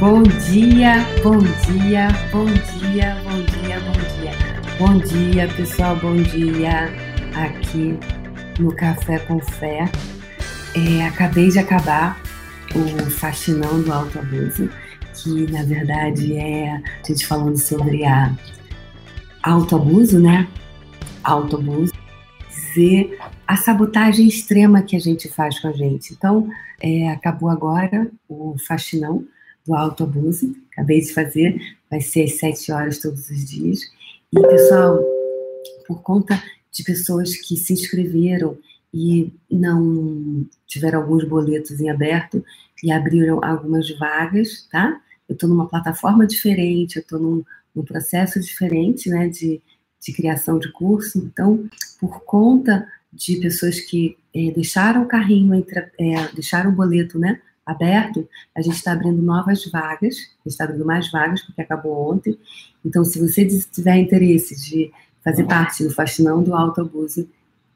Bom dia, bom dia, bom dia, bom dia, bom dia. Bom dia, pessoal, bom dia. Aqui no Café com Fé. É, acabei de acabar o Faxinão do Autoabuso, que na verdade é a gente falando sobre a autoabuso, né? Autoabuso dizer a sabotagem extrema que a gente faz com a gente. Então, é, acabou agora o faxinão do autoabuso, acabei de fazer, vai ser às sete horas todos os dias. E, pessoal, por conta de pessoas que se inscreveram e não tiveram alguns boletos em aberto e abriram algumas vagas, tá? Eu estou numa plataforma diferente, eu estou num, num processo diferente, né, de de criação de curso. Então, por conta de pessoas que é, deixaram o carrinho, entre, é, deixaram o boleto né, aberto, a gente está abrindo novas vagas, a gente está abrindo mais vagas, porque acabou ontem. Então, se você tiver interesse de fazer parte do Fascinão do Autoabuso,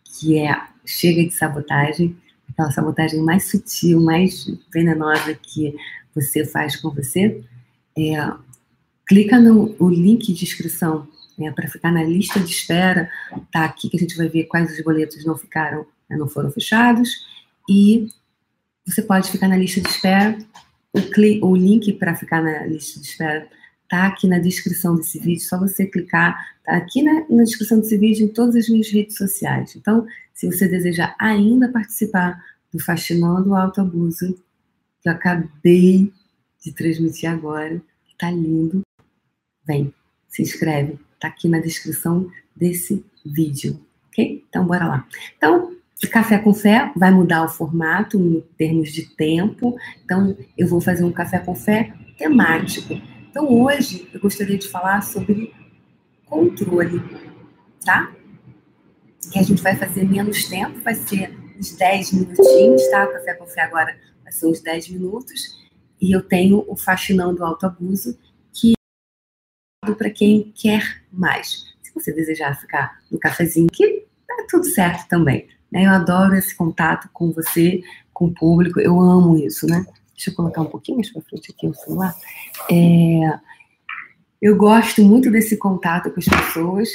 que é chega de sabotagem, aquela sabotagem mais sutil, mais venenosa que você faz com você, é, clica no link de inscrição né, para ficar na lista de espera, tá aqui que a gente vai ver quais os boletos não ficaram, né, não foram fechados, e você pode ficar na lista de espera. O, o link para ficar na lista de espera tá aqui na descrição desse vídeo, só você clicar, tá aqui na, na descrição desse vídeo em todas as minhas redes sociais. Então, se você desejar ainda participar do Fascinando o Autoabuso, que eu acabei de transmitir agora, tá lindo, vem, se inscreve, Tá aqui na descrição desse vídeo, ok? Então, bora lá. Então, café com fé vai mudar o formato em termos de tempo. Então, eu vou fazer um café com fé temático. Então, hoje eu gostaria de falar sobre controle, tá? Que a gente vai fazer menos tempo, vai ser uns 10 minutinhos, tá? O café com fé agora vai ser uns 10 minutos. E eu tenho o Faxinão do Autoabuso, para quem quer mais. Se você desejar ficar no cafezinho, que tá tudo certo também. Né? Eu adoro esse contato com você, com o público, eu amo isso, né? Deixa eu colocar um pouquinho mais para frente aqui o celular. É, eu gosto muito desse contato com as pessoas.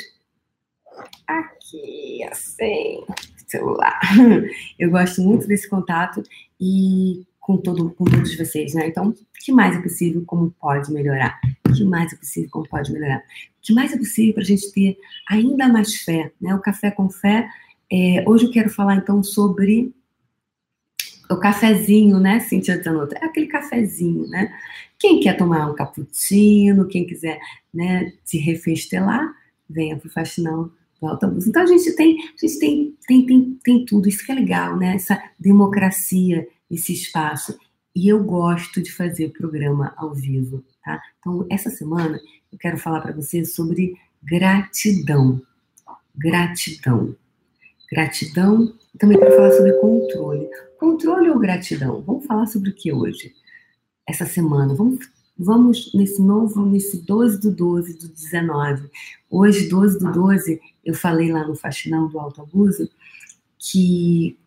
Aqui, assim, celular. Eu gosto muito desse contato e com, todo, com todos vocês, né? Então, o que mais é possível, como pode melhorar? O que mais é possível, como pode melhorar? O que mais é possível para a gente ter ainda mais fé, né? O café com fé. É, hoje eu quero falar, então, sobre o cafezinho, né, Cintia Zanotto? É aquele cafezinho, né? Quem quer tomar um cappuccino, quem quiser, né, se refestelar, venha para o Faxinão do Autobus. Então, a gente tem, a gente tem, tem, tem, tem tudo, isso que é legal, né? Essa democracia esse espaço. E eu gosto de fazer programa ao vivo, tá? Então, essa semana eu quero falar para você sobre gratidão. Gratidão. Gratidão. Também quero falar sobre controle. Controle ou gratidão? Vamos falar sobre o que hoje? Essa semana. Vamos, vamos nesse novo, nesse 12 do 12 do 19. Hoje, 12 do 12, eu falei lá no Faxinão do Autoabuso que,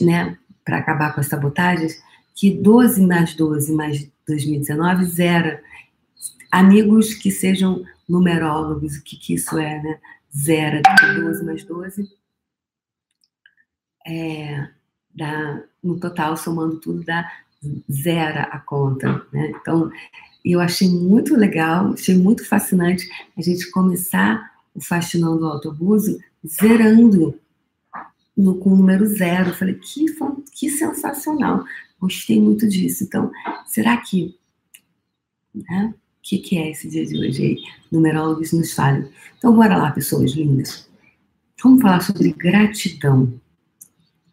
né, para acabar com as sabotagens, que 12 mais 12 mais 2019 zera. Amigos que sejam numerólogos, o que, que isso é, né? Zera, 12 mais 12 é, dá, no total, somando tudo, dá zera a conta, né? Então, eu achei muito legal, achei muito fascinante a gente começar o Fascinão do Autoabuso zerando no, com o número zero. Eu falei, que, que sensacional. Gostei muito disso. Então, será que. Né? O que, que é esse dia de hoje aí? Numerólogos nos falem. Então, bora lá, pessoas lindas. Vamos falar sobre gratidão.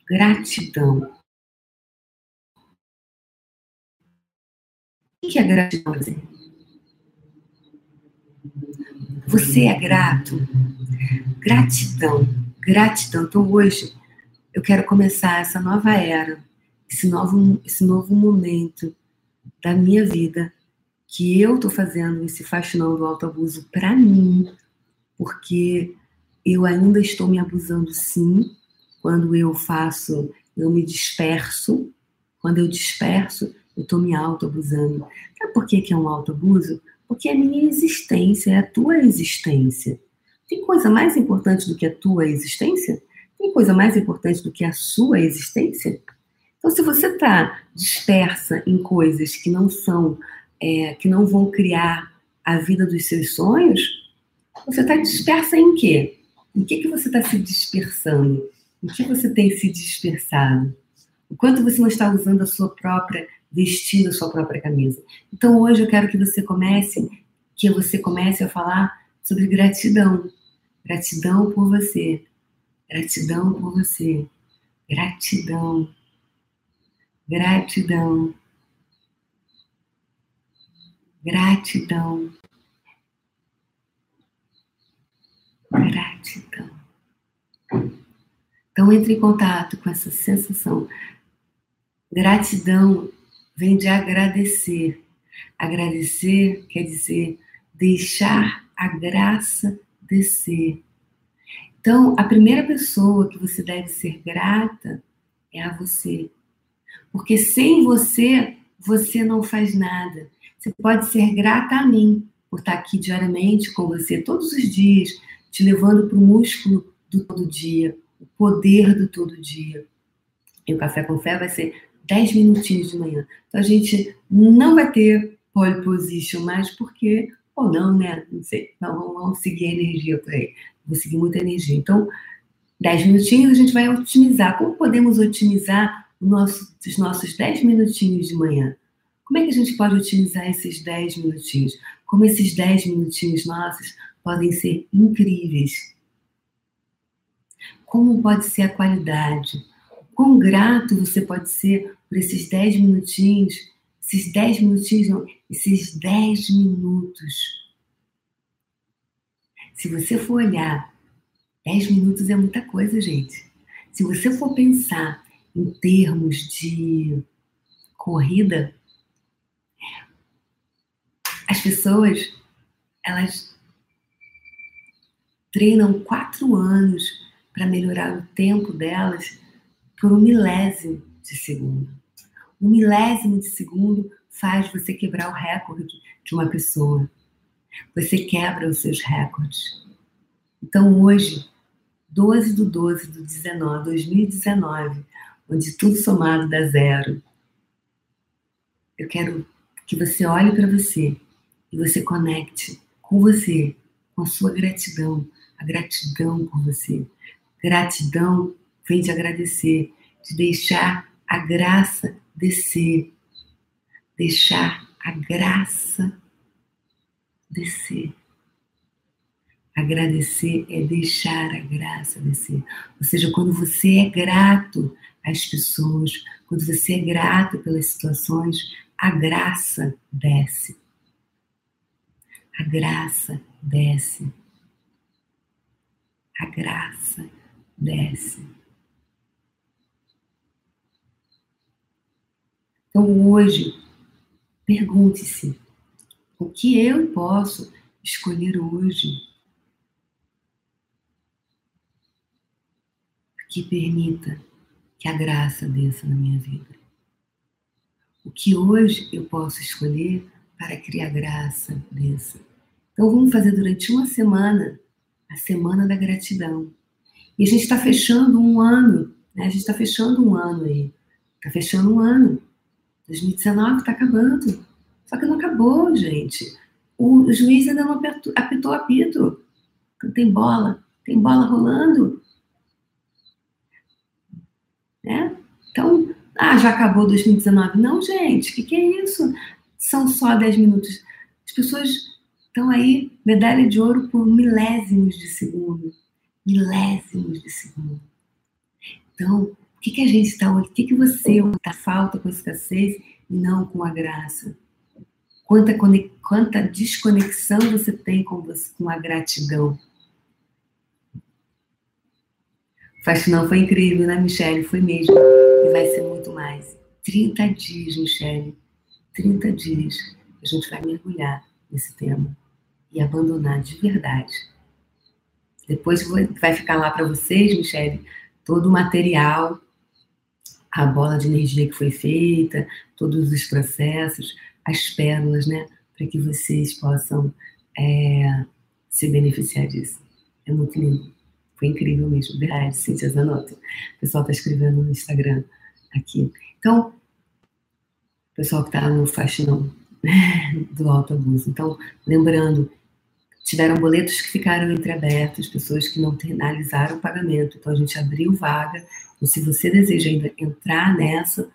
Gratidão. O que é gratidão? Você é grato? Gratidão. Gratidão. Então, hoje, eu quero começar essa nova era, esse novo, esse novo momento da minha vida, que eu estou fazendo esse faxinão do autoabuso para mim, porque eu ainda estou me abusando sim, quando eu faço, eu me disperso, quando eu disperso, eu estou me auto-abusando. Sabe por que, que é um auto-abuso? Porque é minha existência, é a tua existência. Tem coisa mais importante do que a tua existência? Tem coisa mais importante do que a sua existência? Então, se você está dispersa em coisas que não são, é, que não vão criar a vida dos seus sonhos, você está dispersa em quê? Em que, que você está se dispersando? Em que você tem se dispersado? Enquanto você não está usando a sua própria, vestindo a sua própria camisa. Então, hoje eu quero que você comece, que você comece a falar sobre gratidão. Gratidão por você. Gratidão por você. Gratidão. Gratidão. Gratidão. Gratidão. Então, entre em contato com essa sensação. Gratidão vem de agradecer. Agradecer quer dizer deixar a graça descer. Então, a primeira pessoa que você deve ser grata é a você. Porque sem você, você não faz nada. Você pode ser grata a mim por estar aqui diariamente com você, todos os dias, te levando para o músculo do todo dia, o poder do todo dia. E o Café com Fé vai ser 10 minutinhos de manhã. Então a gente não vai ter pole position mais, porque, ou não, né? Não sei, não, vamos seguir a energia por aí. Vou seguir muita energia. Então, 10 minutinhos a gente vai otimizar. Como podemos otimizar os nossos 10 minutinhos de manhã? Como é que a gente pode otimizar esses 10 minutinhos? Como esses 10 minutinhos nossos podem ser incríveis? Como pode ser a qualidade? Quão grato você pode ser por esses 10 minutinhos, esses 10 minutinhos, não, esses 10 minutos. Se você for olhar, 10 minutos é muita coisa, gente. Se você for pensar em termos de corrida, as pessoas, elas treinam quatro anos para melhorar o tempo delas por um milésimo de segundo. Um milésimo de segundo faz você quebrar o recorde de uma pessoa. Você quebra os seus recordes. Então hoje, 12 do 12 do 19, 2019, onde tudo somado dá zero, eu quero que você olhe para você e você conecte com você, com a sua gratidão, a gratidão por você. Gratidão vem de agradecer, de deixar a graça descer. Deixar a graça descer. Agradecer é deixar a graça descer. Ou seja, quando você é grato às pessoas, quando você é grato pelas situações, a graça desce. A graça desce. A graça desce. Então, hoje, pergunte-se: o que eu posso escolher hoje que permita que a graça desça na minha vida? O que hoje eu posso escolher para que a graça desça? Então, vamos fazer durante uma semana a Semana da Gratidão. E a gente está fechando um ano, né? A gente está fechando um ano aí. Está fechando um ano. 2019 está acabando. Só que não acabou, gente. O juiz ainda não apitou apito. Não tem bola. Tem bola rolando. Né? Então, ah, já acabou 2019. Não, gente, o que, que é isso? São só 10 minutos. As pessoas estão aí, medalha de ouro por milésimos de segundo. Milésimos de segundo. Então, o que, que a gente está, o que, que você está falta com a escassez e não com a graça? Quanta, quanta desconexão você tem com, você, com a gratidão? Faxinão foi incrível, né, Michelle? Foi mesmo. E vai ser muito mais. 30 dias, Michelle. 30 dias. A gente vai mergulhar nesse tema e abandonar de verdade. Depois vai ficar lá para vocês, Michelle, todo o material a bola de energia que foi feita, todos os processos, as pérolas, né? Para que vocês possam é, se beneficiar disso. É muito lindo. Foi incrível mesmo. Verdade, Cíntia Zanotto. O pessoal está escrevendo no Instagram aqui. Então, o pessoal que está no faxinão do alto abuso. Então, lembrando, tiveram boletos que ficaram entreabertos, pessoas que não finalizaram o pagamento. Então, a gente abriu vaga. E se você deseja ainda entrar nessa,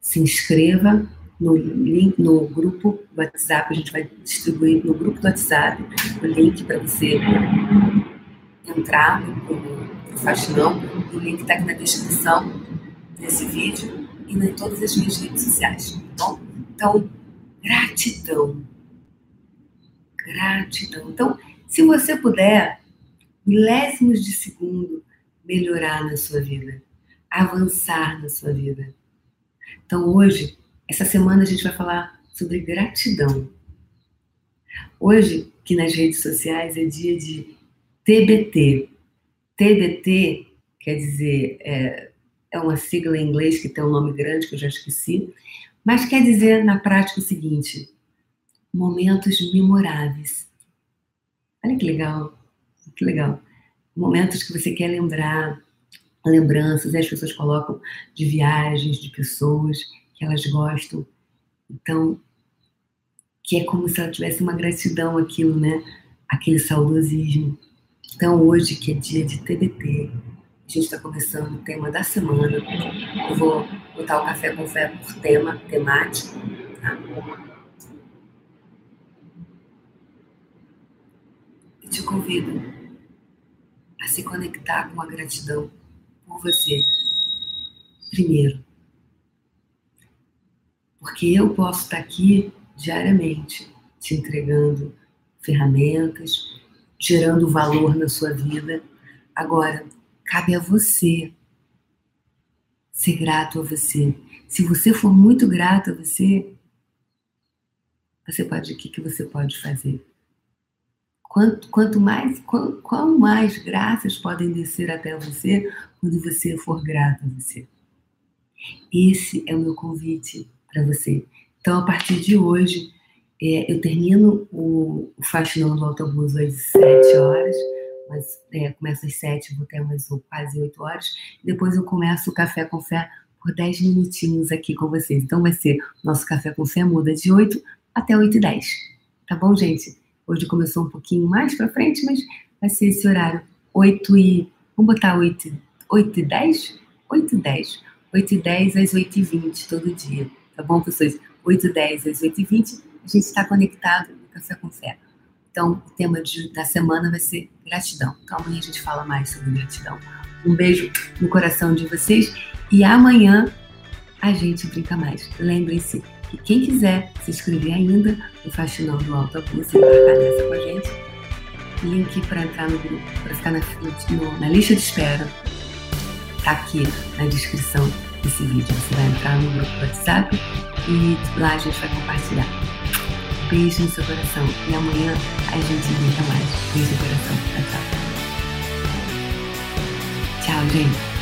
se inscreva no, link, no grupo WhatsApp. A gente vai distribuir no grupo do WhatsApp o link para você entrar no Faxinão. O link está aqui na descrição desse vídeo e em todas as minhas redes sociais, tá bom? Então, gratidão. Gratidão. Então, se você puder, milésimos de segundo, melhorar na sua vida, avançar na sua vida. Então, hoje, essa semana, a gente vai falar sobre gratidão. Hoje, que nas redes sociais, é dia de TBT. TBT quer dizer, é, é uma sigla em inglês que tem um nome grande que eu já esqueci, mas quer dizer na prática o seguinte: momentos memoráveis. Olha que legal, que legal. Momentos que você quer lembrar, lembranças, as pessoas colocam de viagens, de pessoas elas gostam. Então, que é como se ela tivesse uma gratidão aquilo, né? Aquele saudosismo. Então, hoje, que é dia de TBT, a gente está começando o tema da semana. Eu vou botar o café com fé por tema, temático. Tá? Eu te convido a se conectar com a gratidão por você. Primeiro. Porque eu posso estar aqui diariamente te entregando ferramentas, gerando valor na sua vida. Agora, cabe a você ser grato a você. Se você for muito grato a você, você pode, o que, que você pode fazer? Quanto, quanto mais, quão, quão mais graças podem descer até você quando você for grato a você. Esse é o meu convite para você. Então, a partir de hoje, é, eu termino o, o faxinão do autobus às 7 horas mas é, começa às sete, vou ter umas quase oito horas. Depois eu começo o café com fé por dez minutinhos aqui com vocês. Então vai ser nosso café com fé muda de oito até oito e dez. Tá bom, gente? Hoje começou um pouquinho mais para frente, mas vai ser esse horário oito e vamos botar oito, oito e dez, oito e dez, oito e dez às oito e vinte todo dia. Tá bom, pessoas? Oito e dez às oito e vinte a gente está conectado no café com fé. Então, o tema de, da semana vai ser gratidão. Então, amanhã a gente fala mais sobre gratidão. Um beijo no coração de vocês e amanhã a gente brinca mais. Lembrem-se que quem quiser se inscrever ainda no Faxinão do Alto Abuso e marcar nessa com a gente, link para entrar no grupo, para ficar na, no, na lista de espera, tá aqui na descrição desse vídeo. Você vai entrar no grupo do WhatsApp e lá a gente vai compartilhar. Beijo no seu coração. E amanhã a gente brinca mais. Beijo no coração. Tchau. Tchau, gente.